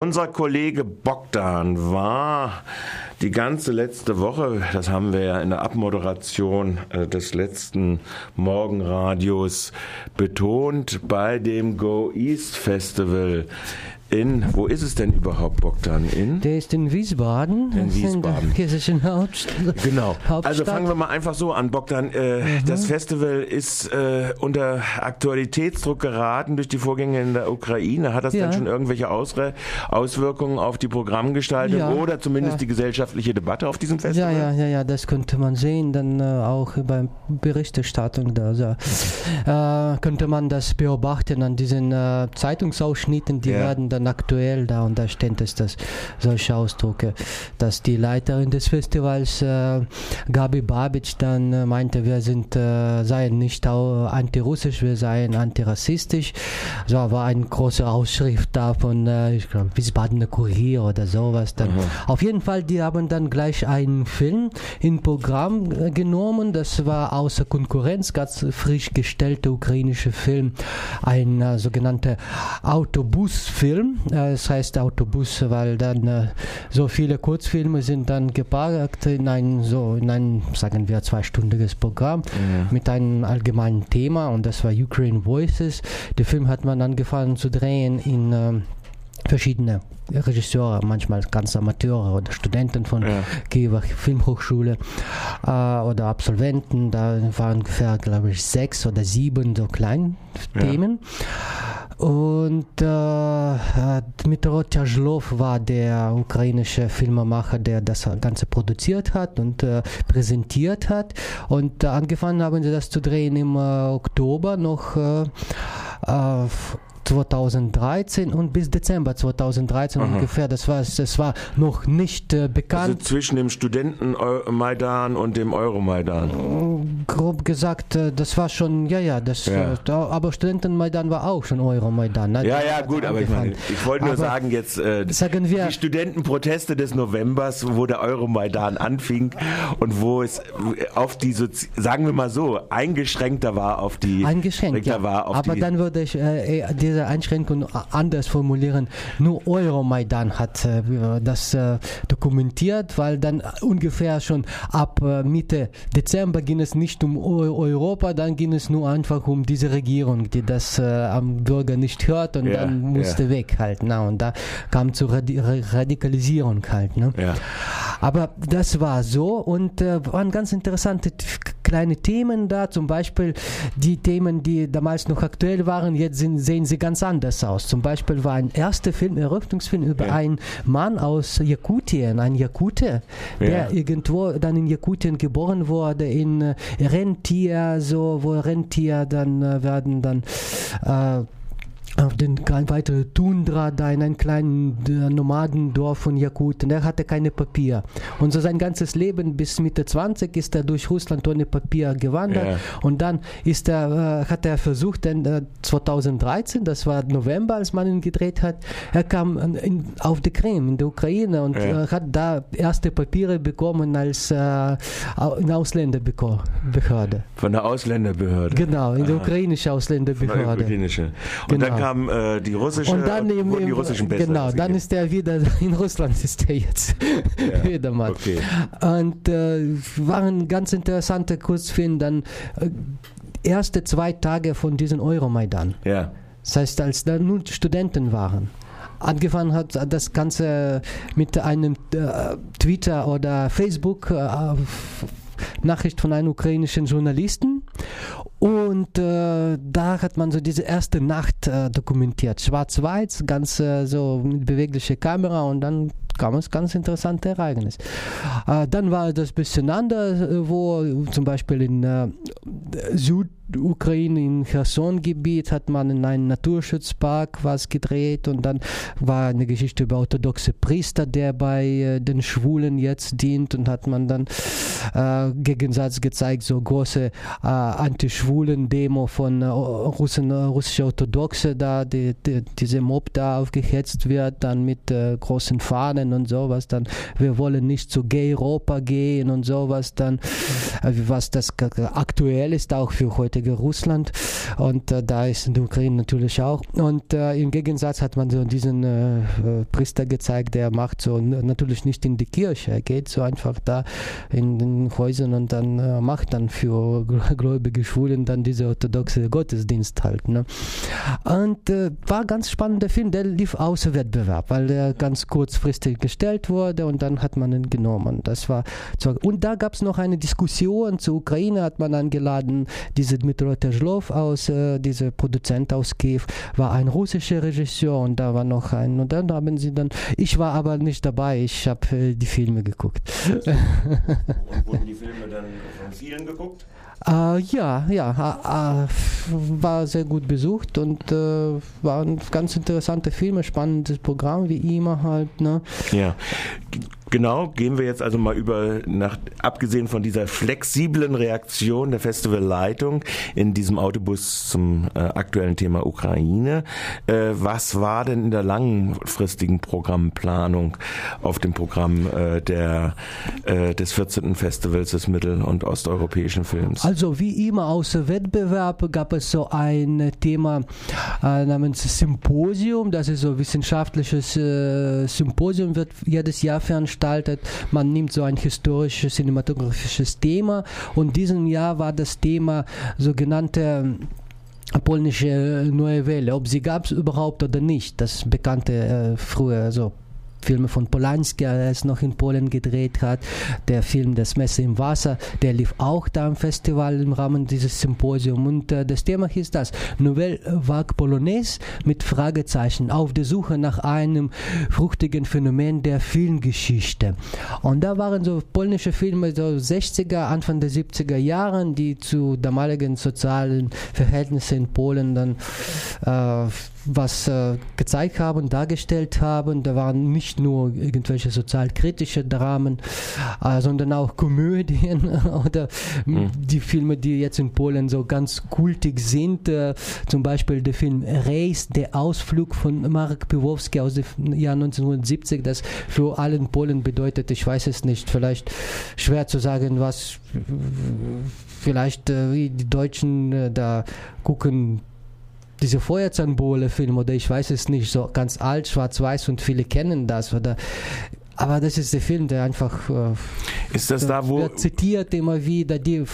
Unser Kollege Bogdan war die ganze letzte Woche, das haben wir ja in der Abmoderation äh, des letzten Morgenradios betont, bei dem Go East Festival in, wo ist es denn überhaupt, Bogdan? In? Der ist in Wiesbaden. In Wiesbaden. In der Hauptstadt. Genau. Also fangen wir mal einfach so an, Bogdan. Äh, mhm. Das Festival ist äh, unter Aktualitätsdruck geraten durch die Vorgänge in der Ukraine. Hat das ja. denn schon irgendwelche Ausre Auswirkungen auf die Programmgestaltung ja. oder zumindest ja. die gesellschaftliche Debatte auf diesem Festival? Ja, ja, ja, ja, das könnte man sehen, dann äh, auch bei Berichterstattung da. Also, äh, könnte man das beobachten an diesen äh, Zeitungsausschnitten, die werden dann dann aktuell da und da steht es, dass solche Ausdrücke, dass die Leiterin des Festivals, äh, Gabi Babic, dann äh, meinte, wir sind, äh, seien nicht antirussisch, wir seien antirassistisch. So war eine große Ausschrift da von, äh, ich glaube, Wiesbadener Kurier oder sowas. Dann. Mhm. Auf jeden Fall, die haben dann gleich einen Film in Programm äh, genommen. Das war außer Konkurrenz, ganz frisch gestellter ukrainischer Film, ein äh, sogenannter Autobusfilm äh, es heißt Autobus, weil dann äh, so viele Kurzfilme sind dann geparkt in ein so in ein sagen wir zweistündiges Programm ja. mit einem allgemeinen Thema und das war Ukraine Voices. Der Film hat man angefangen zu drehen in ähm, verschiedene Regisseure, manchmal ganz Amateure oder Studenten von ja. Kiewer Filmhochschule äh, oder Absolventen. Da waren ungefähr, glaube ich, sechs oder sieben so kleine ja. Und äh, Dmitro Tjazhlov war der ukrainische Filmemacher, der das Ganze produziert hat und äh, präsentiert hat. Und äh, angefangen haben sie das zu drehen im äh, Oktober noch äh, 2013 und bis Dezember 2013 Aha. ungefähr. Das war, das war noch nicht äh, bekannt. Also zwischen dem Studenten-Maidan und dem Euromaidan? Grob gesagt, äh, das war schon, ja, ja, das, ja. Äh, aber Studenten-Maidan war auch schon Euromaidan. Ne? Ja, ja, gut, aber ich meine, ich wollte nur aber sagen, jetzt äh, sagen wir, die Studentenproteste des Novembers, wo der Euromaidan anfing und wo es auf die, sagen wir mal so, eingeschränkter war auf die. Eingeschränkt, ja. War auf aber die, dann würde ich äh, diese diese Einschränkung anders formulieren. Nur Euromaidan hat äh, das äh, dokumentiert, weil dann ungefähr schon ab äh, Mitte Dezember ging es nicht um Europa, dann ging es nur einfach um diese Regierung, die das am Bürger nicht hört und ja, dann musste ja. weg halt. Na, und da kam zur Radikalisierung halt. Ne? Ja. Aber das war so und äh, waren ganz interessante kleine Themen da, zum Beispiel die Themen, die damals noch aktuell waren, jetzt sind, sehen sie ganz anders aus. Zum Beispiel war ein erster Film, Eröffnungsfilm über ja. einen Mann aus Jakutien, ein Jakute, der ja. irgendwo dann in Jakutien geboren wurde, in äh, Rentier, so, wo Rentier dann äh, werden dann äh, auf den weitere Tundra da in einem kleinen äh, Nomadendorf von Jakuten. Er hatte keine Papier. Und so sein ganzes Leben bis Mitte 20 ist er durch Russland ohne Papier gewandert. Ja. Und dann ist er, äh, hat er versucht, äh, 2013, das war November, als man ihn gedreht hat, er kam in, auf die Krim, in der Ukraine und ja. Äh, hat da erste Papiere bekommen als äh, Ausländerbehörde. Von der Ausländerbehörde? Genau, in der ukrainischen Ausländerbehörde. Von der ukrainische. Und genau. dann kam äh, die russische und dann im, im, die russischen Pässe Genau, dann ist er wieder in Russland ist er jetzt ja, wieder mal. Okay. Und äh, waren ganz interessante Kurzfilme dann äh, erste zwei Tage von diesem Euromaidan. Ja. Das heißt, als da nur Studenten waren angefangen hat das Ganze mit einem äh, Twitter oder Facebook äh, Nachricht von einem ukrainischen Journalisten und äh, da hat man so diese erste Nacht äh, dokumentiert. Schwarz-Weiß, ganz äh, so mit beweglicher Kamera und dann kam es ganz interessante Ereignis. Äh, dann war das ein bisschen anders, äh, wo zum Beispiel in äh, Süd Ukraine im Cherson-Gebiet hat man in einem Naturschutzpark was gedreht und dann war eine Geschichte über orthodoxe Priester, der bei äh, den Schwulen jetzt dient und hat man dann äh, Gegensatz gezeigt, so große äh, Anti-Schwulen-Demo von äh, Russen, äh, russische Orthodoxe da, die, die, diese Mob da aufgehetzt wird, dann mit äh, großen Fahnen und sowas, dann wir wollen nicht zu Gay-Europa gehen und sowas, dann was das aktuell ist auch für heute heutige Russland. Und äh, da ist die Ukraine natürlich auch. Und äh, im Gegensatz hat man so diesen äh, Priester gezeigt, der macht so natürlich nicht in die Kirche, er geht so einfach da in den Häusern und dann äh, macht dann für gläubige Schulen dann diese orthodoxe Gottesdienst halt. Ne? Und äh, war ganz spannender Film, der lief außer Wettbewerb, weil der ganz kurzfristig gestellt wurde und dann hat man ihn genommen. Das war und da gab es noch eine Diskussion zur Ukraine, hat man eingeladen, diese Dmitro Tezhlov aus, äh, dieser Produzent aus Kiew, war ein russischer Regisseur und da war noch ein und dann haben sie dann, ich war aber nicht dabei, ich habe äh, die Filme geguckt. und wurden die Filme dann von vielen geguckt? Äh, ja, ja, äh, war sehr gut besucht und äh, waren ganz interessante Filme, spannendes Programm wie immer halt. Ne? Ja, Genau, gehen wir jetzt also mal über, nach, abgesehen von dieser flexiblen Reaktion der Festivalleitung in diesem Autobus zum äh, aktuellen Thema Ukraine. Äh, was war denn in der langfristigen Programmplanung auf dem Programm äh, der, äh, des 14. Festivals des mittel- und osteuropäischen Films? Also wie immer außer Wettbewerb gab es so ein Thema äh, namens Symposium, das ist so wissenschaftliches äh, Symposium, wird jedes Jahr veranstaltet gestaltet. Man nimmt so ein historisches, cinematografisches Thema. Und diesem Jahr war das Thema sogenannte ähm, polnische Neue Welle, ob sie gab es überhaupt oder nicht, das bekannte äh, früher so Filme von Polanski, der es noch in Polen gedreht hat. Der Film Das Messer im Wasser, der lief auch da im Festival im Rahmen dieses Symposiums. Und äh, das Thema hieß das, Nouvelle Vague Polonaise mit Fragezeichen auf der Suche nach einem fruchtigen Phänomen der Filmgeschichte. Und da waren so polnische Filme so 60er, Anfang der 70er Jahren, die zu damaligen sozialen Verhältnissen in Polen dann äh, was äh, gezeigt haben, dargestellt haben. Da waren nicht nur irgendwelche sozialkritische Dramen, äh, sondern auch Komödien oder mhm. die Filme, die jetzt in Polen so ganz kultig sind. Äh, zum Beispiel der Film Reis, der Ausflug von Marek Piwowski aus dem Jahr 1970, das für alle in Polen bedeutet, ich weiß es nicht, vielleicht schwer zu sagen, was vielleicht äh, die Deutschen äh, da gucken diese Feuerzahnbowle-Film oder ich weiß es nicht, so ganz alt, schwarz-weiß und viele kennen das oder? Aber das ist der Film, der einfach äh, ist das da, wo zitiert immer wieder die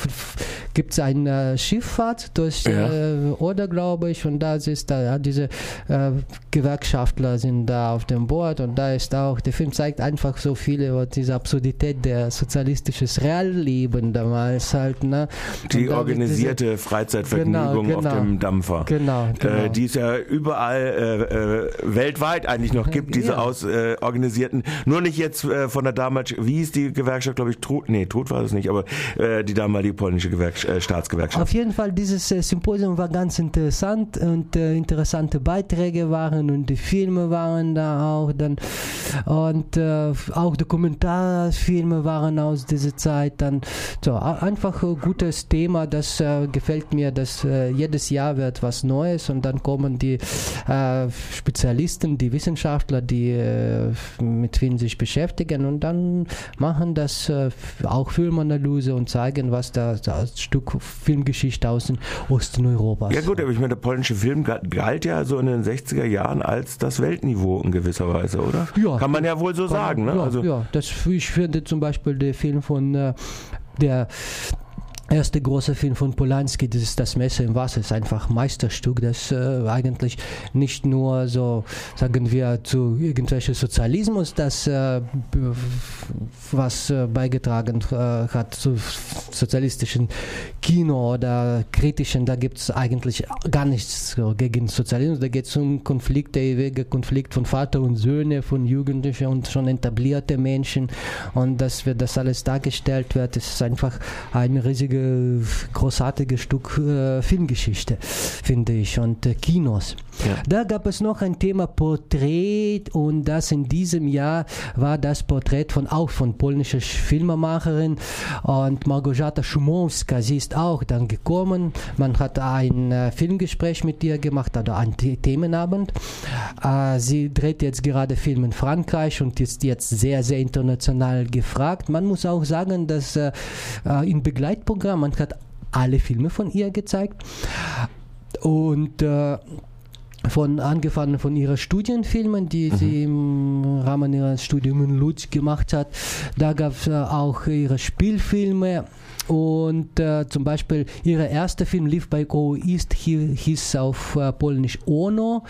gibt es eine Schifffahrt durch ja. äh, Oder, glaube ich, und da ist da diese äh, Gewerkschaftler sind da auf dem Boot und da ist auch, der Film zeigt einfach so viele über diese Absurdität der sozialistisches Realleben damals halt. Ne? Die organisierte diese, Freizeitvergnügung genau, genau, auf dem Dampfer. Genau. genau. Äh, die es ja überall äh, äh, weltweit eigentlich noch gibt, diese ja. aus äh, organisierten, nur nicht jetzt von der damals, wie ist die Gewerkschaft, glaube ich, Trud, nee, Trud war es nicht, aber die damalige polnische Gewerkschaft äh, Staatsgewerkschaft. Auf jeden Fall, dieses äh, Symposium war ganz interessant und äh, interessante Beiträge waren und die Filme waren da auch dann und äh, auch Dokumentarfilme waren aus dieser Zeit dann so einfach ein gutes Thema, das äh, gefällt mir, dass äh, jedes Jahr wird was Neues und dann kommen die Spezialisten, die Wissenschaftler, die mit Filmen sich beschäftigen und dann machen das auch Filmanalyse und zeigen, was da, da Stück Filmgeschichte aus dem Osten Europas. Ja gut, aber ich meine, der polnische Film galt ja so in den 60er Jahren als das Weltniveau in gewisser Weise, oder? Ja. Kann man ja wohl so sagen. Ne? Ja, also ja. Das, ich finde zum Beispiel der Film von äh, der erste große Film von Polanski, das ist Das Messer im Wasser, ist einfach Meisterstück, das äh, eigentlich nicht nur so, sagen wir, zu irgendwelchen Sozialismus, das äh, was äh, beigetragen äh, hat zu sozialistischen Kino oder kritischen, da gibt es eigentlich gar nichts gegen Sozialismus, da geht es um Konflikt, der ewige Konflikt von Vater und Söhne, von Jugendlichen und schon etablierte Menschen. Und dass wir das alles dargestellt wird, ist einfach ein riesiger großartiges Stück äh, Filmgeschichte, finde ich, und äh, Kinos. Ja. Da gab es noch ein Thema Porträt und das in diesem Jahr war das Porträt von auch von polnischer Filmemacherin und Margorzata Szumowska. Sie ist auch dann gekommen. Man hat ein äh, Filmgespräch mit ihr gemacht oder einen Themenabend. Äh, sie dreht jetzt gerade Film in Frankreich und ist jetzt sehr, sehr international gefragt. Man muss auch sagen, dass äh, äh im Begleitprogramm man hat alle Filme von ihr gezeigt. Und äh, von angefangen von ihren Studienfilmen, die mhm. sie im Rahmen ihres Studiums in Lutz gemacht hat. Da gab es äh, auch ihre Spielfilme und äh, zum Beispiel ihr erster Film lief bei Go East, hieß auf äh, Polnisch Ono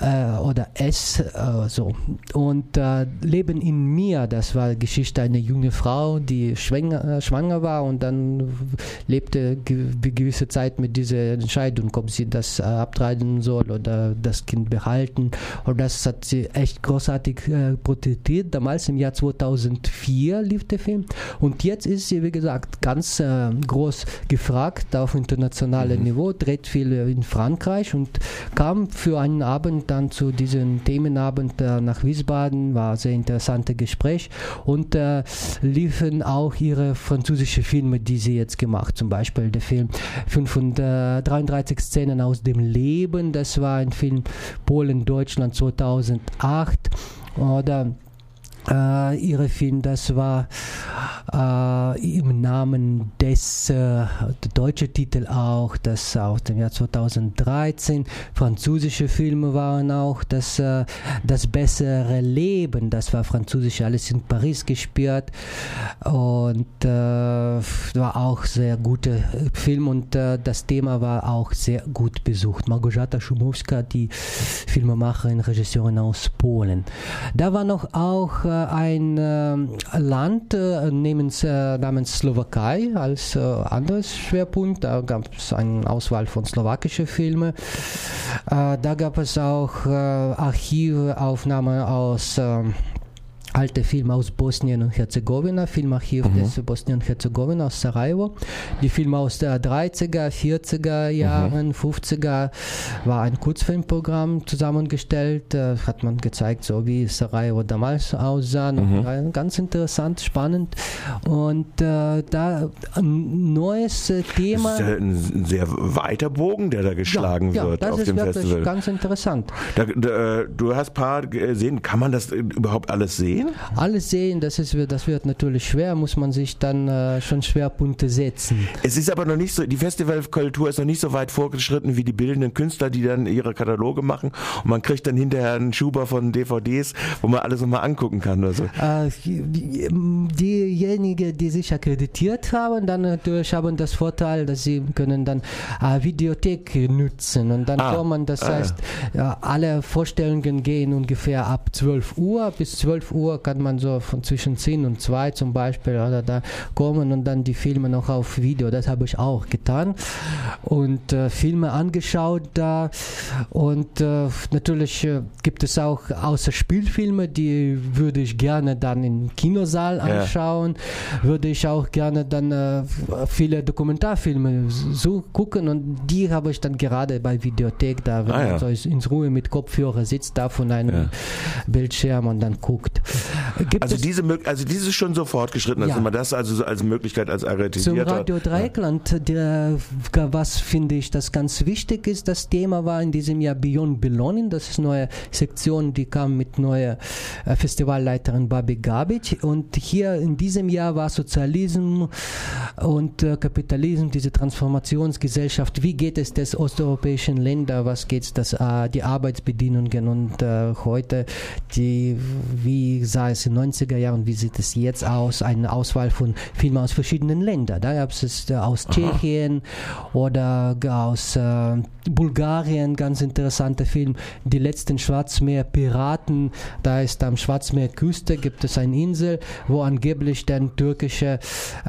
äh, oder S. Äh, so. Und äh, Leben in mir, das war Geschichte einer jungen Frau, die schwanger, äh, schwanger war und dann lebte ge gewisse Zeit mit dieser Entscheidung, ob sie das abtreiben soll oder das Kind behalten. Und das hat sie echt großartig äh, porträtiert. Damals im Jahr 2004 lief der Film. Und jetzt ist sie, wie gesagt, ganz ganz äh, groß gefragt auf internationalem mhm. Niveau, dreht viel in Frankreich und kam für einen Abend dann zu diesem Themenabend äh, nach Wiesbaden, war ein sehr interessantes Gespräch und äh, liefen auch ihre französische Filme, die sie jetzt gemacht, zum Beispiel der Film 533 Szenen aus dem Leben, das war ein Film Polen-Deutschland 2008 oder äh, ihre Film, das war äh, im Namen des, äh, der Titel auch, das aus dem Jahr 2013, französische Filme waren auch, das, äh, das bessere Leben, das war französisch, alles in Paris gespielt. Und äh, war auch sehr guter Film und äh, das Thema war auch sehr gut besucht. Margojata Szumowska, die Filmemacherin, Regisseurin aus Polen. Da war noch auch äh, ein äh, Land namens, namens Slowakei als anderes Schwerpunkt. Da gab es eine Auswahl von slowakischen Filmen. da gab es auch Archivaufnahmen aus alte Filme aus Bosnien und Herzegowina, Filmarchiv mhm. des Bosnien und Herzegowina aus Sarajevo. Die Filme aus der 30er, 40er Jahren, mhm. 50er war ein Kurzfilmprogramm zusammengestellt, äh, hat man gezeigt, so wie Sarajevo damals aussah. Mhm. Ganz interessant, spannend und äh, da ein neues äh, Thema. Das ist ja ein sehr weiter Bogen, der da geschlagen ja, ja, wird auf dem Festival. Ganz interessant. Da, da, du hast ein paar gesehen, kann man das überhaupt alles sehen? Alles sehen, das, ist, das wird natürlich schwer, muss man sich dann äh, schon Schwerpunkte setzen. Es ist aber noch nicht so, die Festivalkultur ist noch nicht so weit vorgeschritten wie die bildenden Künstler, die dann ihre Kataloge machen und man kriegt dann hinterher einen Schuber von DVDs, wo man alles nochmal angucken kann oder so. Äh, diejenigen, die sich akkreditiert haben, dann natürlich haben das Vorteil, dass sie können dann äh, Videothek nutzen und dann ah, kommen, das ah, heißt, ja, alle Vorstellungen gehen ungefähr ab 12 Uhr bis 12 Uhr Uhr kann man so von zwischen 10 und 2 zum Beispiel oder da kommen und dann die Filme noch auf Video. Das habe ich auch getan und äh, Filme angeschaut da und äh, natürlich äh, gibt es auch außer Spielfilme, die würde ich gerne dann im Kinosaal anschauen, ja. würde ich auch gerne dann äh, viele Dokumentarfilme so gucken und die habe ich dann gerade bei Videothek da, wenn ah, ja. man so ins Ruhe mit Kopfhörer sitzt, da von einem ja. Bildschirm und dann guckt. Gibt also diese also dieses ist schon so fortgeschritten, ja. dass man das also als Möglichkeit als Zum Radio Dreieckland, der, was finde ich, das ganz wichtig ist, das Thema war in diesem Jahr Beyond Beloning, das ist eine neue Sektion, die kam mit neuer äh, Festivalleiterin Babi Gabic. Und hier in diesem Jahr war Sozialismus und äh, Kapitalismus, diese Transformationsgesellschaft, wie geht es des osteuropäischen Ländern, was geht es, äh, die Arbeitsbedingungen? Und heute die, wie sah es in den 90er Jahren, wie sieht es jetzt aus, eine Auswahl von Filmen aus verschiedenen Ländern. Da gab es äh, aus Aha. Tschechien oder aus äh, Bulgarien, ganz interessanter Film, die letzten Schwarzmeer-Piraten, da ist am Schwarzmeerküste, gibt es eine Insel, wo angeblich der türkische äh,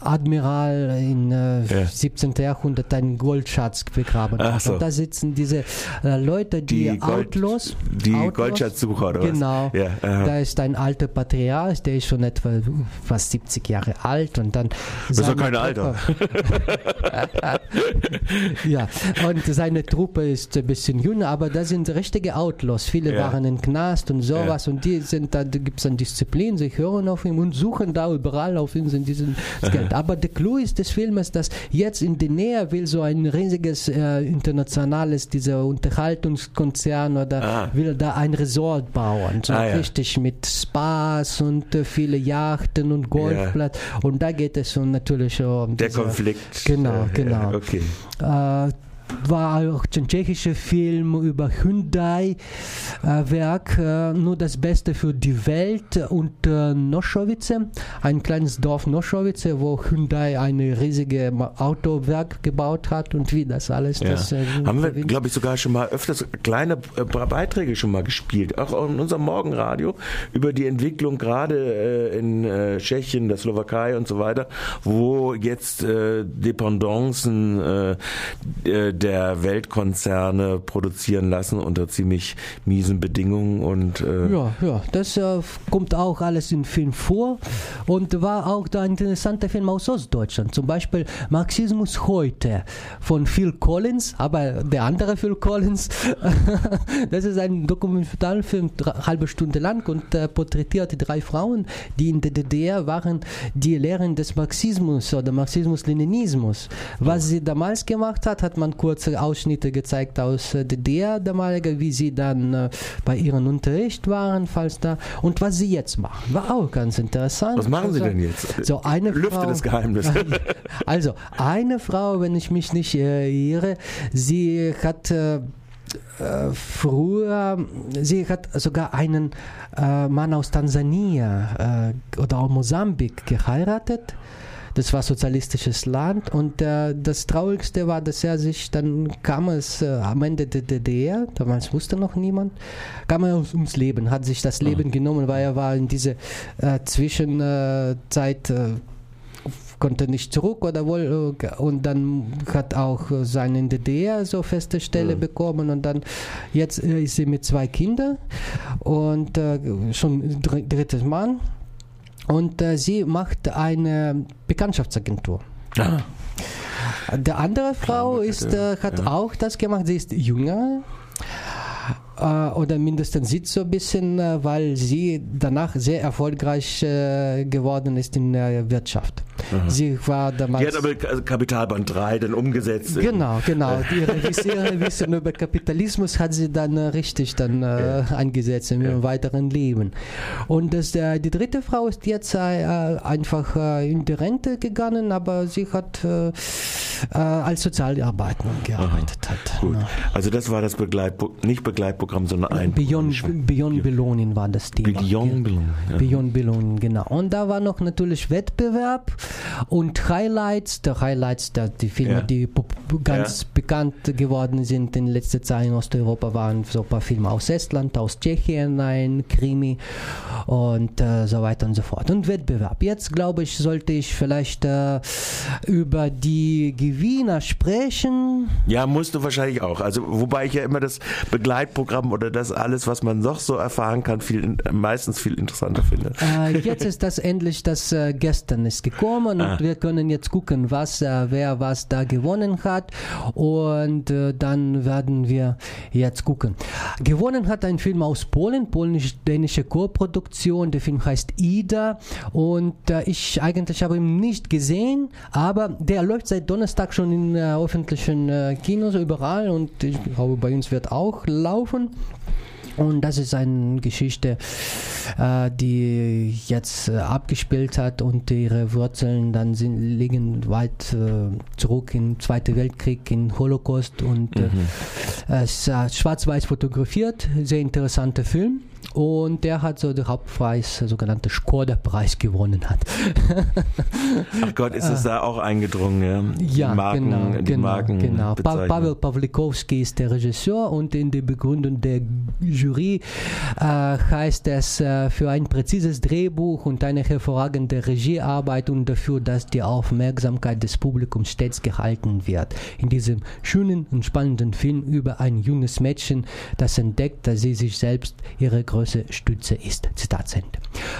Admiral im äh, ja. 17. Jahrhundert einen Goldschatz begraben hat. So. Und da sitzen diese äh, Leute, die, die Gold, Outlaws. Die Outlaws, Goldschatzsucher, oder Genau. Ja, da ist ein alter Patriarch, der ist schon etwa fast 70 Jahre alt und dann. Das ist doch keine Alter. ja, und seine Truppe ist ein bisschen jünger, aber das sind richtige Outlaws. Viele ja. waren in Knast und sowas ja. und die sind da, da gibt es eine Disziplin, sie hören auf ihn und suchen da überall auf ihn in diesem Geld. Aber der Clou ist des Filmes, dass jetzt in der Nähe will so ein riesiges äh, internationales, dieser Unterhaltungskonzern oder ah. will da ein Resort bauen. Deutschland, ah, ja. richtig mit Spaß und äh, viele Yachten und Golfplatz. Ja. Und da geht es um natürlich um der diese, Konflikt. Genau, genau. Okay. Äh, war auch ein tschechischer Film über Hyundai-Werk, äh, nur das Beste für die Welt und äh, Noschowice, ein kleines Dorf Noschowice, wo Hyundai ein riesiges Autowerk gebaut hat und wie das alles. Ja. Das, äh, Haben wir, glaube ich, sogar schon mal öfters kleine äh, Beiträge schon mal gespielt, auch in unserem Morgenradio über die Entwicklung gerade äh, in äh, Tschechien, der Slowakei und so weiter, wo jetzt Dependancen der Weltkonzerne produzieren lassen unter ziemlich miesen Bedingungen und äh ja, ja, das äh, kommt auch alles im Film vor und war auch da ein interessanter Film aus Ostdeutschland, zum Beispiel Marxismus heute von Phil Collins, aber der andere Phil Collins, das ist ein Dokumentarfilm, halbe Stunde lang und äh, porträtiert drei Frauen, die in der DDR waren, die Lehren des Marxismus oder Marxismus-Leninismus. Was sie damals gemacht hat, hat man kurz kurze Ausschnitte gezeigt aus äh, DDR damaliger, wie sie dann äh, bei ihrem Unterricht waren, falls da und was sie jetzt machen. War auch ganz interessant. Was machen Sie also, denn jetzt? So eine Lüfte Frau, das Geheimnis. Also eine Frau, wenn ich mich nicht äh, irre, sie hat früher, sie hat sogar einen Mann aus Tansania oder auch Mosambik geheiratet das war sozialistisches Land und äh, das Traurigste war, dass er sich, dann kam es äh, am Ende der DDR, damals wusste noch niemand, kam er ums Leben, hat sich das Leben oh. genommen, weil er war in diese äh, Zwischenzeit äh, konnte nicht zurück oder wohl äh, und dann hat auch seine DDR so feste Stelle mhm. bekommen und dann jetzt äh, ist sie mit zwei Kindern und schon drittes Mann und äh, sie macht eine Bekanntschaftsagentur. Ah. Der andere Frau ist, äh, hat ja. auch das gemacht. Sie ist jünger oder mindestens sieht so ein bisschen, äh, weil sie danach sehr erfolgreich äh, geworden ist in der Wirtschaft. Aha. Sie war damals. Die hat aber also Kapitalband 3 dann umgesetzt. Genau, genau. Ihre, Wissen über Kapitalismus hat sie dann richtig dann ja. eingesetzt in ihrem ja. weiteren Leben. Und das, die dritte Frau ist jetzt einfach in die Rente gegangen, aber sie hat als Sozialarbeiterin gearbeitet. Hat, Gut. Also das war das Begleitprogramm, nicht Begleitprogramm, sondern ein Beyond, Beyond Beloning war das Thema. Beyond Beloning. Ja. Beyond Beloning, genau. Und da war noch natürlich Wettbewerb und Highlights, der Highlights, der, die Filme, ja. die ganz. Bekannt geworden sind in letzter Zeit in Osteuropa, waren so ein paar Filme aus Estland, aus Tschechien, ein Krimi und äh, so weiter und so fort. Und Wettbewerb. Jetzt glaube ich, sollte ich vielleicht äh, über die Gewinner sprechen. Ja, musst du wahrscheinlich auch. Also, wobei ich ja immer das Begleitprogramm oder das alles, was man noch so erfahren kann, viel, meistens viel interessanter finde. Äh, jetzt ist das endlich, das äh, gestern ist gekommen ah. und wir können jetzt gucken, was, äh, wer was da gewonnen hat und äh, dann werden wir jetzt gucken. Gewonnen hat ein Film aus Polen, polnisch-dänische Co-Produktion. Der Film heißt Ida und äh, ich eigentlich habe ihn nicht gesehen, aber der läuft seit Donnerstag schon in äh, öffentlichen Kinos überall und ich glaube bei uns wird auch laufen. Und das ist eine Geschichte, äh, die jetzt äh, abgespielt hat und ihre Wurzeln dann sind, liegen weit äh, zurück im Zweiten Weltkrieg, im Holocaust und mhm. es ist schwarz-weiß fotografiert, sehr interessanter Film. Und der hat so den Hauptpreis, sogenannte Skoda-Preis gewonnen hat. Ach Gott, ist es da auch eingedrungen, ja? Die ja, Marken, genau, die genau, Marken genau. Pa Pavel Pawlikowski ist der Regisseur und in der Begründung der Jury äh, heißt es äh, für ein präzises Drehbuch und eine hervorragende Regiearbeit und dafür, dass die Aufmerksamkeit des Publikums stets gehalten wird. In diesem schönen und spannenden Film über ein junges Mädchen, das entdeckt, dass sie sich selbst ihre große Stütze ist. Zitat Ende.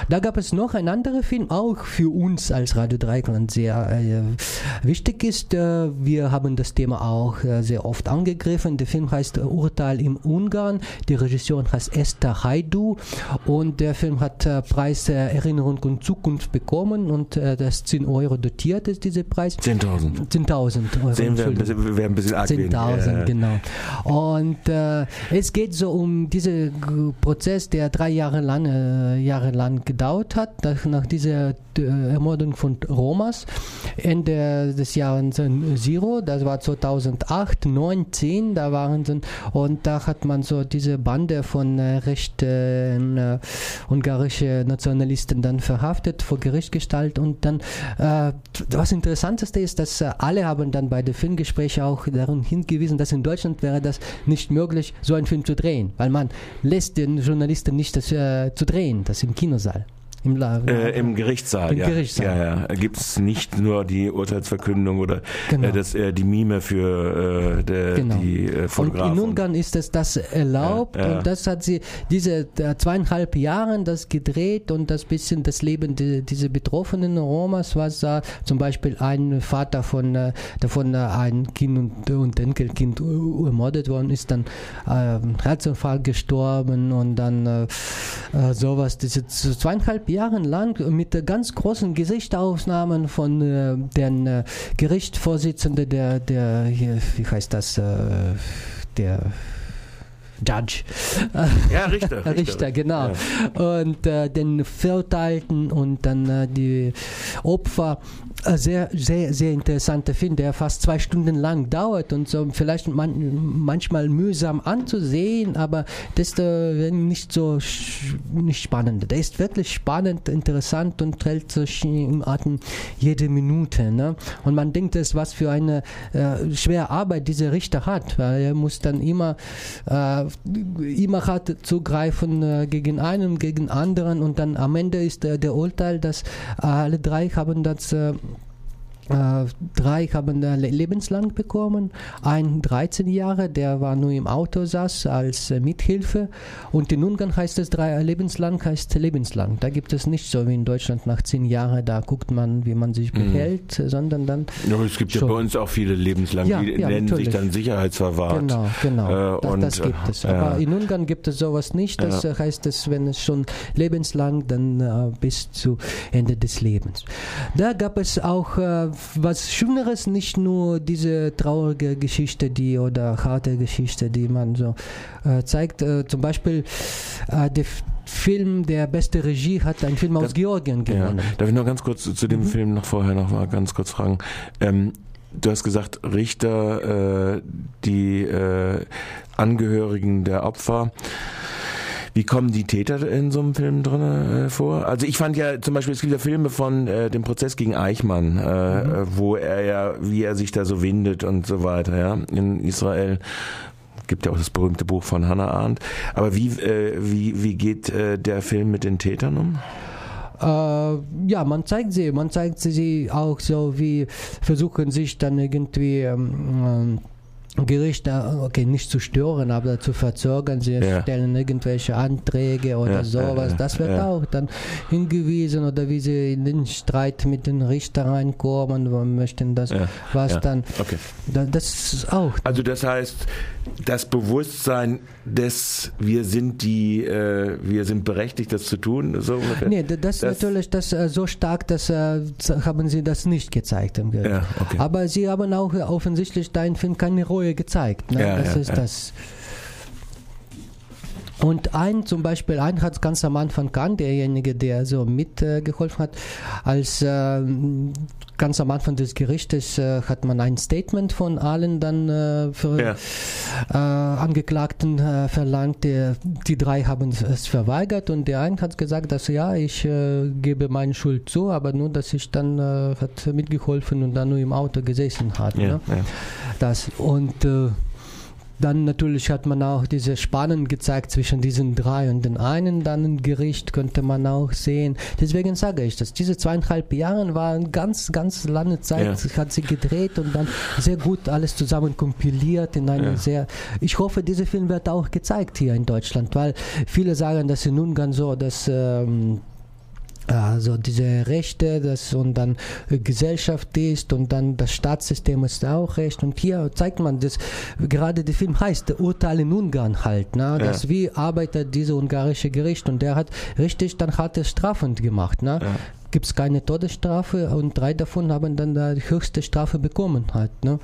Da gab es noch ein anderer Film, auch für uns als Radio Dreikland sehr äh, wichtig ist. Äh, wir haben das Thema auch äh, sehr oft angegriffen. Der Film heißt Urteil im Ungarn. Die Regisseurin heißt Esther Haidu und der Film hat äh, Preis Erinnerung und Zukunft bekommen und äh, das 10 Euro dotiert ist, dieser Preis. 10.000. 10.000 Euro. 10 wäre wär ein bisschen arg 10.000, ja. genau. Und äh, es geht so um diesen Prozess Prozess, der drei Jahre lang, äh, Jahre lang gedauert hat, nach, dieser äh, Ermordung von Romas, Ende des Jahres Zero, das war 2008, 9, 10, da waren sie, und da hat man so diese Bande von äh, rechten äh, ungarische Nationalisten dann verhaftet, vor Gericht gestellt. Und dann, äh, was interessanteste ist, dass äh, alle haben dann bei den Filmgesprächen auch darum hingewiesen, dass in Deutschland wäre das nicht möglich, so einen Film zu drehen, weil man lässt den Journalisten nicht das äh, zu drehen, das im Kinosaal. Im, La äh, Im Gerichtssaal, Im ja. Gerichtssaal. Ja, ja. Gibt es nicht nur die Urteilsverkündung oder Genau. äh, das, äh, die Mime für äh, der, Genau. die äh, Und Fotografen. in Ungarn ist es das erlaubt Ja, und das hat sie diese äh, zweieinhalb Jahren das gedreht und das bisschen das Leben die, diese betroffenen Romas, was da zum Beispiel ein Vater von davon ein Kind und, und Enkelkind ermordet worden ist, dann äh, Herzinfarkt gestorben und dann sowas. Diese zweieinhalb Jahre lang mit ganz großen Gesichtsaufnahmen von äh, den äh, Gerichtsvorsitzenden der, der hier, wie heißt das, äh, der Judge. ja, Richter. Richter, genau. Und äh, den Verurteilten und dann äh, die Opfer. Äh, Sehr, sehr, sehr interessanter Film, der fast zwei Stunden lang dauert und so vielleicht man, manchmal mühsam anzusehen, aber das ist äh, nicht so nicht spannend. Der ist wirklich spannend, interessant und hält sich im Atem jede Minute. Ne? Und man denkt, es was für eine äh, schwere Arbeit dieser Richter hat, weil er muss dann immer äh, immer hart zugreifen äh, gegen einen, gegen anderen und dann am Ende ist äh, der Urteil, dass alle drei haben das drei haben da le- lebenslang bekommen. Ein 13 Jahre, der war nur im Auto saß als äh, Mithilfe. Und in Ungarn heißt es drei, lebenslang heißt lebenslang. Da gibt es nicht so wie in Deutschland nach 10 Jahren, da guckt man, wie man sich behält, sondern dann Ja, aber es gibt ja Schon. bei uns auch viele lebenslang, Ja, die ja, nennen natürlich. sich dann Sicherheitsverwahrt. Genau, genau. Äh, das, und, das gibt es. äh, Aber ja. in Ungarn gibt es sowas nicht. Das Ja. äh, heißt es, wenn es schon lebenslang, dann äh, bis zu Ende des Lebens. Da gab es auch äh, was Schöneres, nicht nur diese traurige Geschichte, die oder harte Geschichte, die man so äh, zeigt. Äh, zum Beispiel äh, der Film Der beste Regie hat einen Film aus Das- Georgien Ja. gewonnen. Darf ich noch ganz kurz zu, zu dem Mhm. Film noch vorher noch mal ganz kurz fragen? Ähm, du hast gesagt, Richter, äh, die äh, Angehörigen der Opfer. Wie kommen die Täter in so einem Film drin äh, vor? Also ich fand ja zum Beispiel, es gibt ja Filme von äh, dem Prozess gegen Eichmann, äh, Mhm. wo er ja, wie er sich da so windet und so weiter, ja, in Israel. Gibt ja auch das berühmte Buch von Hannah Arendt. Aber wie, äh, wie, wie geht äh, der Film mit den Tätern um? Äh, ja, man zeigt sie, man zeigt sie auch so, wie versuchen sich dann irgendwie ähm, ähm, Gerichte, okay, nicht zu stören, aber zu verzögern. Sie Ja. stellen irgendwelche Anträge oder Ja, sowas. das wird auch dann hingewiesen oder wie sie in den Streit mit den Richtern reinkommen, wo möchten das, was dann, Okay. da, das ist auch. Also das heißt, das Bewusstsein des wir sind die, äh, wir sind berechtigt, das zu tun, so ungefähr. Nee, da- das, Das- natürlich das äh, so stark, dass äh, haben sie das nicht gezeigt im Gericht. Ja, okay. Aber sie haben auch offensichtlich deinen Film keine Reue gezeigt. Ne? Ja, das ja, ist ja. das. Und ein zum Beispiel, ein hat ganz am Anfang kann, derjenige, der so mitgeholfen hat, als äh, ganz am Anfang des Gerichtes äh, hat man ein Statement von allen dann äh, für Ja. äh, Angeklagten äh, verlangt. Der, die drei haben es verweigert und der eine hat gesagt, dass ja, ich äh, gebe meine Schuld zu, aber nur, dass ich dann äh, hat mitgeholfen und dann nur im Auto gesessen hat. Ja, Ne? ja. Das und äh, dann natürlich hat man auch diese Spannung gezeigt zwischen diesen drei und den einen. Dann im Gericht könnte man auch sehen. Deswegen sage ich das. Diese zweieinhalb Jahre waren ganz, ganz lange Zeit. Hat sie gedreht und dann sehr gut alles zusammen kompiliert in eine Ja. sehr. Ich hoffe, dieser Film wird auch gezeigt hier in Deutschland, weil viele sagen, dass in Ungarn so, dass ähm, also diese Rechte, das und dann äh, Gesellschaft ist und dann das Staatssystem ist auch Recht und hier zeigt man das, gerade der Film heißt Urteil in Ungarn halt, ne? das wie arbeitet diese ungarische Gericht und der hat richtig dann harte Strafen gemacht, ne? Gibt es keine Todesstrafe und drei davon haben dann die höchste Strafe bekommen halt. Ne?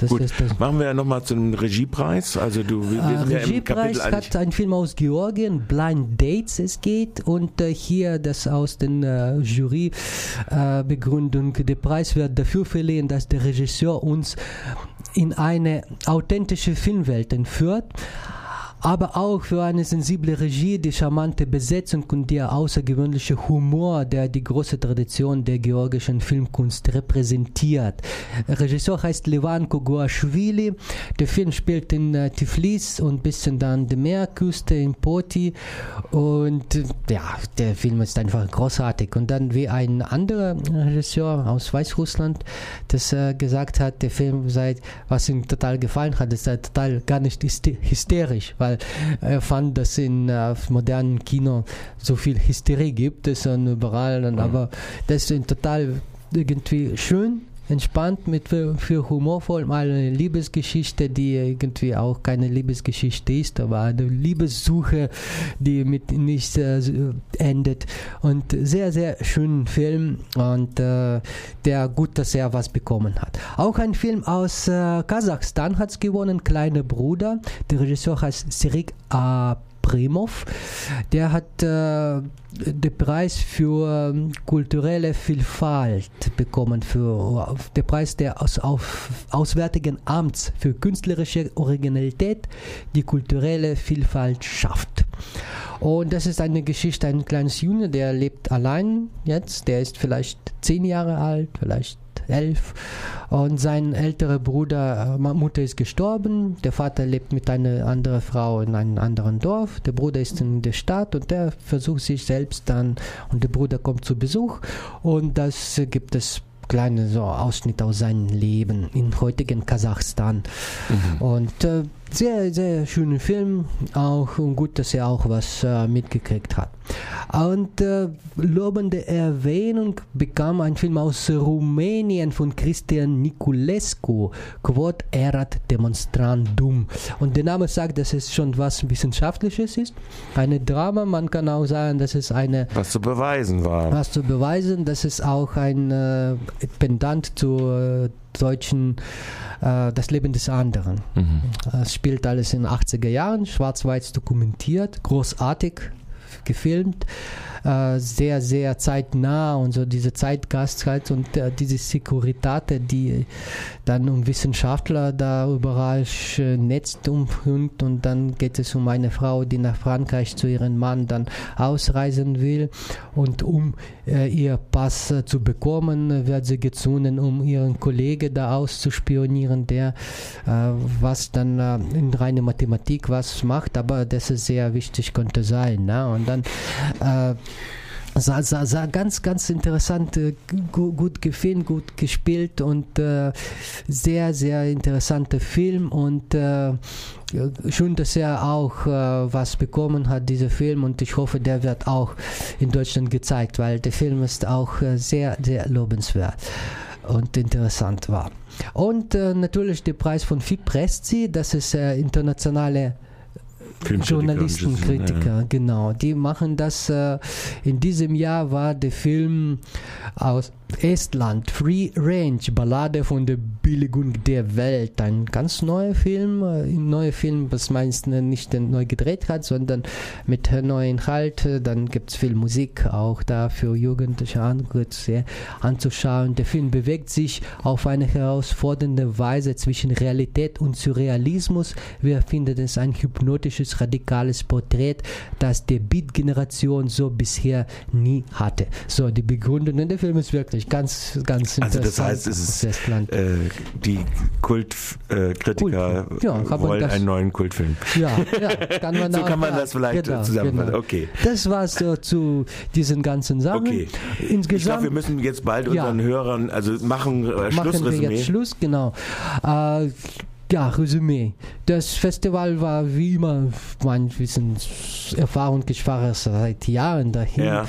Das Gut, machen wir ja nochmal zum Regiepreis. Also du wir äh, ja Regiepreis hat ein Film aus Georgien, Blind Dates es geht und äh, hier das aus den äh, Jurybegründung. Äh, der Preis wird dafür verliehen, dass der Regisseur uns in eine authentische Filmwelt entführt aber auch für eine sensible Regie, die charmante Besetzung und der außergewöhnliche Humor, der die große Tradition der georgischen Filmkunst repräsentiert. Regisseur heißt Levan Koguashvili. Der Film spielt in äh, Tiflis und ein bisschen dann die Meerküste in Poti und ja, der Film ist einfach großartig. Und dann wie ein anderer Regisseur aus Weißrussland, das äh, gesagt hat, der Film sei, was ihm total gefallen hat, ist total gar nicht hysterisch, weil weil er fand, dass in äh, modernen Kino so viel Hysterie gibt es und überall, und, aber das ist total irgendwie schön entspannt mit für, für humorvoll mal eine Liebesgeschichte, die irgendwie auch keine Liebesgeschichte ist, aber eine Liebessuche, die mit nichts äh, endet und sehr sehr schönen Film und äh, der gut, dass er was bekommen hat. Auch ein Film aus äh, Kasachstan hat es gewonnen, Kleine Bruder. Der Regisseur heißt Sirik Ab Primov. Der hat äh, den Preis für ähm, kulturelle Vielfalt bekommen, für den Preis der aus, Auswärtigen Amts für künstlerische Originalität, die kulturelle Vielfalt schafft. Und das ist eine Geschichte, ein kleines Junge, der lebt allein jetzt, der ist vielleicht zehn Jahre alt, vielleicht elf. Und sein älterer Bruder, äh, Mutter ist gestorben, der Vater lebt mit einer anderen Frau in einem anderen Dorf, der Bruder ist in der Stadt und der versucht sich selbst dann und der Bruder kommt zu Besuch und das gibt es kleine so Ausschnitt aus seinem Leben in heutigen Kasachstan. Mhm. Und äh, sehr, sehr schöner Film, auch und gut, dass er auch was äh, mitgekriegt hat. Und äh, lobende Erwähnung bekam ein Film aus Rumänien von Christian Niculescu, Quod erat demonstrandum. Und der Name sagt, dass es schon was Wissenschaftliches ist. Eine Drama, man kann auch sagen, dass es eine... Was zu beweisen war. Was zu beweisen, dass es auch ein äh, Pendant zur deutschen äh, Das Leben des anderen. Mhm. Es spielt alles in den 80er Jahren, schwarz-weiß dokumentiert, großartig gefilmt äh, sehr, sehr zeitnah und so diese Zeitgast halt und äh, diese Securitate, die dann um Wissenschaftler da überall netzt umhüngt und dann geht es um eine Frau, die nach Frankreich zu ihrem Mann dann ausreisen will und um äh, ihr Pass äh, zu bekommen, wird sie gezwungen, um ihren Kollegen da auszuspionieren, der äh, was dann äh, in reine Mathematik was macht, aber das ist sehr wichtig, könnte sein. Ne? Und dann sah, sah, sah ganz, ganz interessant, äh, gut, gut gefilmt, gut gespielt und äh, sehr, sehr interessanter Film und äh, schön, dass er auch äh, was bekommen hat, dieser Film und ich hoffe, der wird auch in Deutschland gezeigt, weil der Film ist auch äh, sehr, sehr lobenswert und interessant war. Und äh, natürlich der Preis von FIP Presti, das ist internationale Journalisten, Kritiker, ja. genau. Die machen das. Äh, in diesem Jahr war der Film aus Estland, Free Range, Ballade von der Billigung der Welt. Ein ganz neuer Film, äh, ein neuer Film, was meist nicht neu gedreht hat, sondern mit neuen Inhalt. Dann gibt es viel Musik auch da für Jugendliche anzuschauen. Der Film bewegt sich auf eine herausfordernde Weise zwischen Realität und Surrealismus. Wir finden es ein hypnotisches, radikales Porträt, das die Beat-Generation so bisher nie hatte. So, die Begründung der Film ist wirklich ganz, ganz interessant. Also das heißt, es ist äh, die Kultkritiker äh, ja, wollen einen neuen Kultfilm. Ja, ja kann man so kann man das vielleicht genau, zusammenfassen. Genau. Okay. Das war's so zu diesen ganzen Sachen. Okay. Insgesamt, ich glaube, wir müssen jetzt bald unseren ja, Hörern also machen äh, Machen wir jetzt Schluss, genau. Äh, ja, Resümee. Das Festival war wie immer mein Wissen, Erfahrung, ich fahre seit Jahren dahin. Ja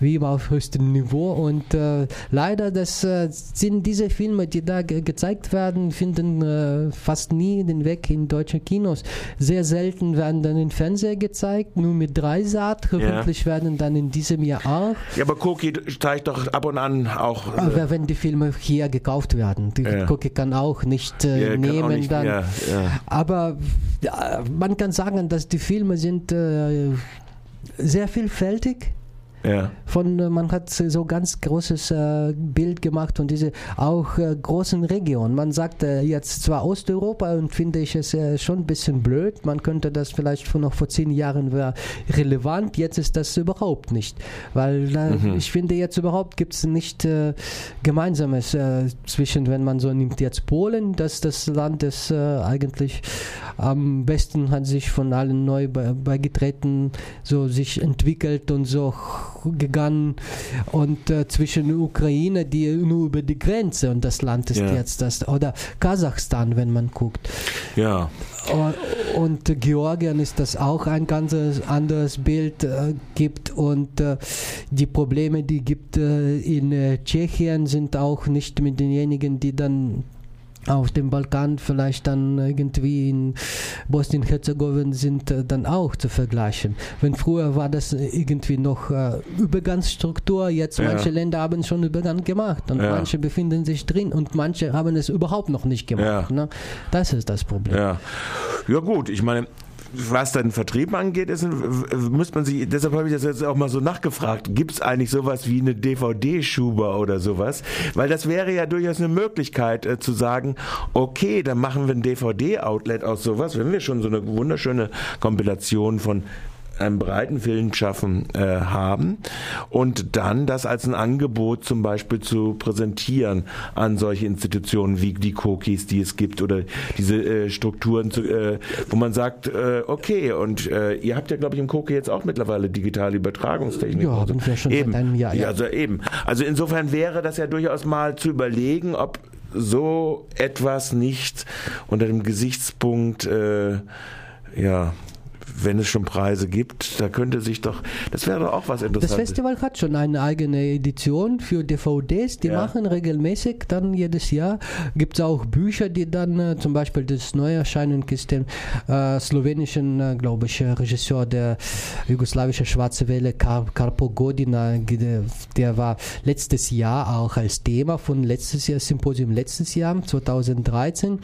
wie immer auf höchstem Niveau. Und äh, leider, das äh, sind diese Filme, die da ge gezeigt werden, finden äh, fast nie den Weg in deutsche Kinos. Sehr selten werden dann im Fernseher gezeigt, nur mit Dreisat. Hoffentlich ja. werden dann in diesem Jahr auch. Ja, aber Koki steigt doch ab und an auch. Äh, aber wenn die Filme hier gekauft werden. Die ja. Koki kann auch nicht äh, nehmen. Auch nicht, dann. Ja, aber man kann sagen, dass die Filme sind äh, sehr vielfältig ja. Von, äh, man hat so ganz großes äh, Bild gemacht von diese auch äh, großen Regionen. Man sagt äh, jetzt zwar Osteuropa und finde ich es äh, schon ein bisschen blöd. Man könnte das vielleicht vor noch vor zehn Jahren wäre relevant. Jetzt ist das überhaupt nicht, weil mhm. ich finde jetzt überhaupt gibt es nicht äh, Gemeinsames zwischen, wenn man so nimmt jetzt Polen, dass das Land ist eigentlich am besten hat sich von allen neu beigetreten, so sich entwickelt und so gegangen und äh, zwischen Ukraine, die nur über die Grenze und das Land ist ja. jetzt das, oder Kasachstan, wenn man guckt. Ja. Und, und Georgien ist das auch ein ganz anderes Bild äh, gibt und äh, die Probleme, die gibt äh, in äh, Tschechien, sind auch nicht mit denjenigen, die dann auf dem Balkan vielleicht dann irgendwie in Bosnien-Herzegowina sind äh, dann auch zu vergleichen. Wenn früher war das irgendwie noch äh, Übergangsstruktur, jetzt ja. manche Länder haben schon Übergang gemacht und ja. manche befinden sich drin und manche haben es überhaupt noch nicht gemacht. Ja. Ne? Das ist das Problem. Ja, ja gut, ich meine, was den Vertrieb angeht, ist, muss man sich, deshalb habe ich das jetzt auch mal so nachgefragt, gibt es eigentlich sowas wie eine DVD-Schuber oder sowas? Weil das wäre ja durchaus eine Möglichkeit äh, zu sagen, okay, dann machen wir ein DVD-Outlet aus sowas, wenn wir schon so eine wunderschöne Kompilation von einen breiten Film schaffen äh, haben und dann das als ein Angebot zum Beispiel zu präsentieren an solche Institutionen wie die Cookies, die es gibt oder diese äh, Strukturen, zu, äh, wo man sagt, äh, okay, und äh, ihr habt ja, glaube ich, im Cookie jetzt auch mittlerweile digitale Übertragungstechnik. Ja, haben wir schon eben. seit einem Jahr. Ja. Also eben. Also insofern wäre das ja durchaus mal zu überlegen, ob so etwas nicht unter dem Gesichtspunkt äh, ja, wenn es schon Preise gibt, da könnte sich doch, das wäre doch auch was Interessantes. Das Festival hat schon eine eigene Edition für DVDs, die ja. machen regelmäßig dann jedes Jahr. Gibt es auch Bücher, die dann äh, zum Beispiel das Neuerscheinen ist dem äh, slowenischen, äh, glaube ich, Regisseur der jugoslawische Schwarze Welle, Kar Karpo Godina, der, der war letztes Jahr auch als Thema von letztes Jahr, Symposium letztes Jahr, 2013,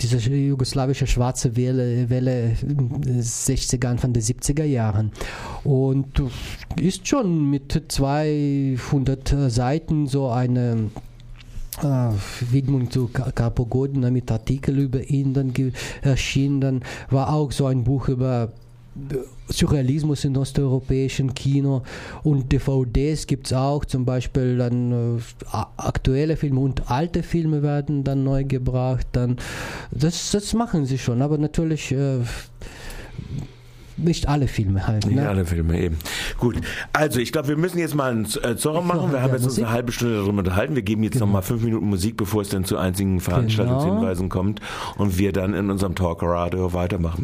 diese jugoslawische Schwarze Welle, Welle 60 60er, Anfang der 70er Jahren. Und ist schon mit 200 Seiten so eine äh, Widmung zu Carpogodina mit Artikel über ihn dann erschienen. Dann war auch so ein Buch über Surrealismus im osteuropäischen Kino und DVDs gibt es auch, zum Beispiel dann äh, aktuelle Filme und alte Filme werden dann neu gebracht. Dann, das, das machen sie schon, aber natürlich äh, nicht alle Filme halt. Nicht ne? alle Filme eben. Gut, also ich glaube, wir müssen jetzt mal einen äh, Zorro machen. Wir haben jetzt uns eine halbe Stunde darüber unterhalten. Wir geben jetzt genau. noch mal fünf Minuten Musik, bevor es dann zu einzigen Veranstaltungshinweisen genau. kommt und wir dann in unserem Talk Radio weitermachen.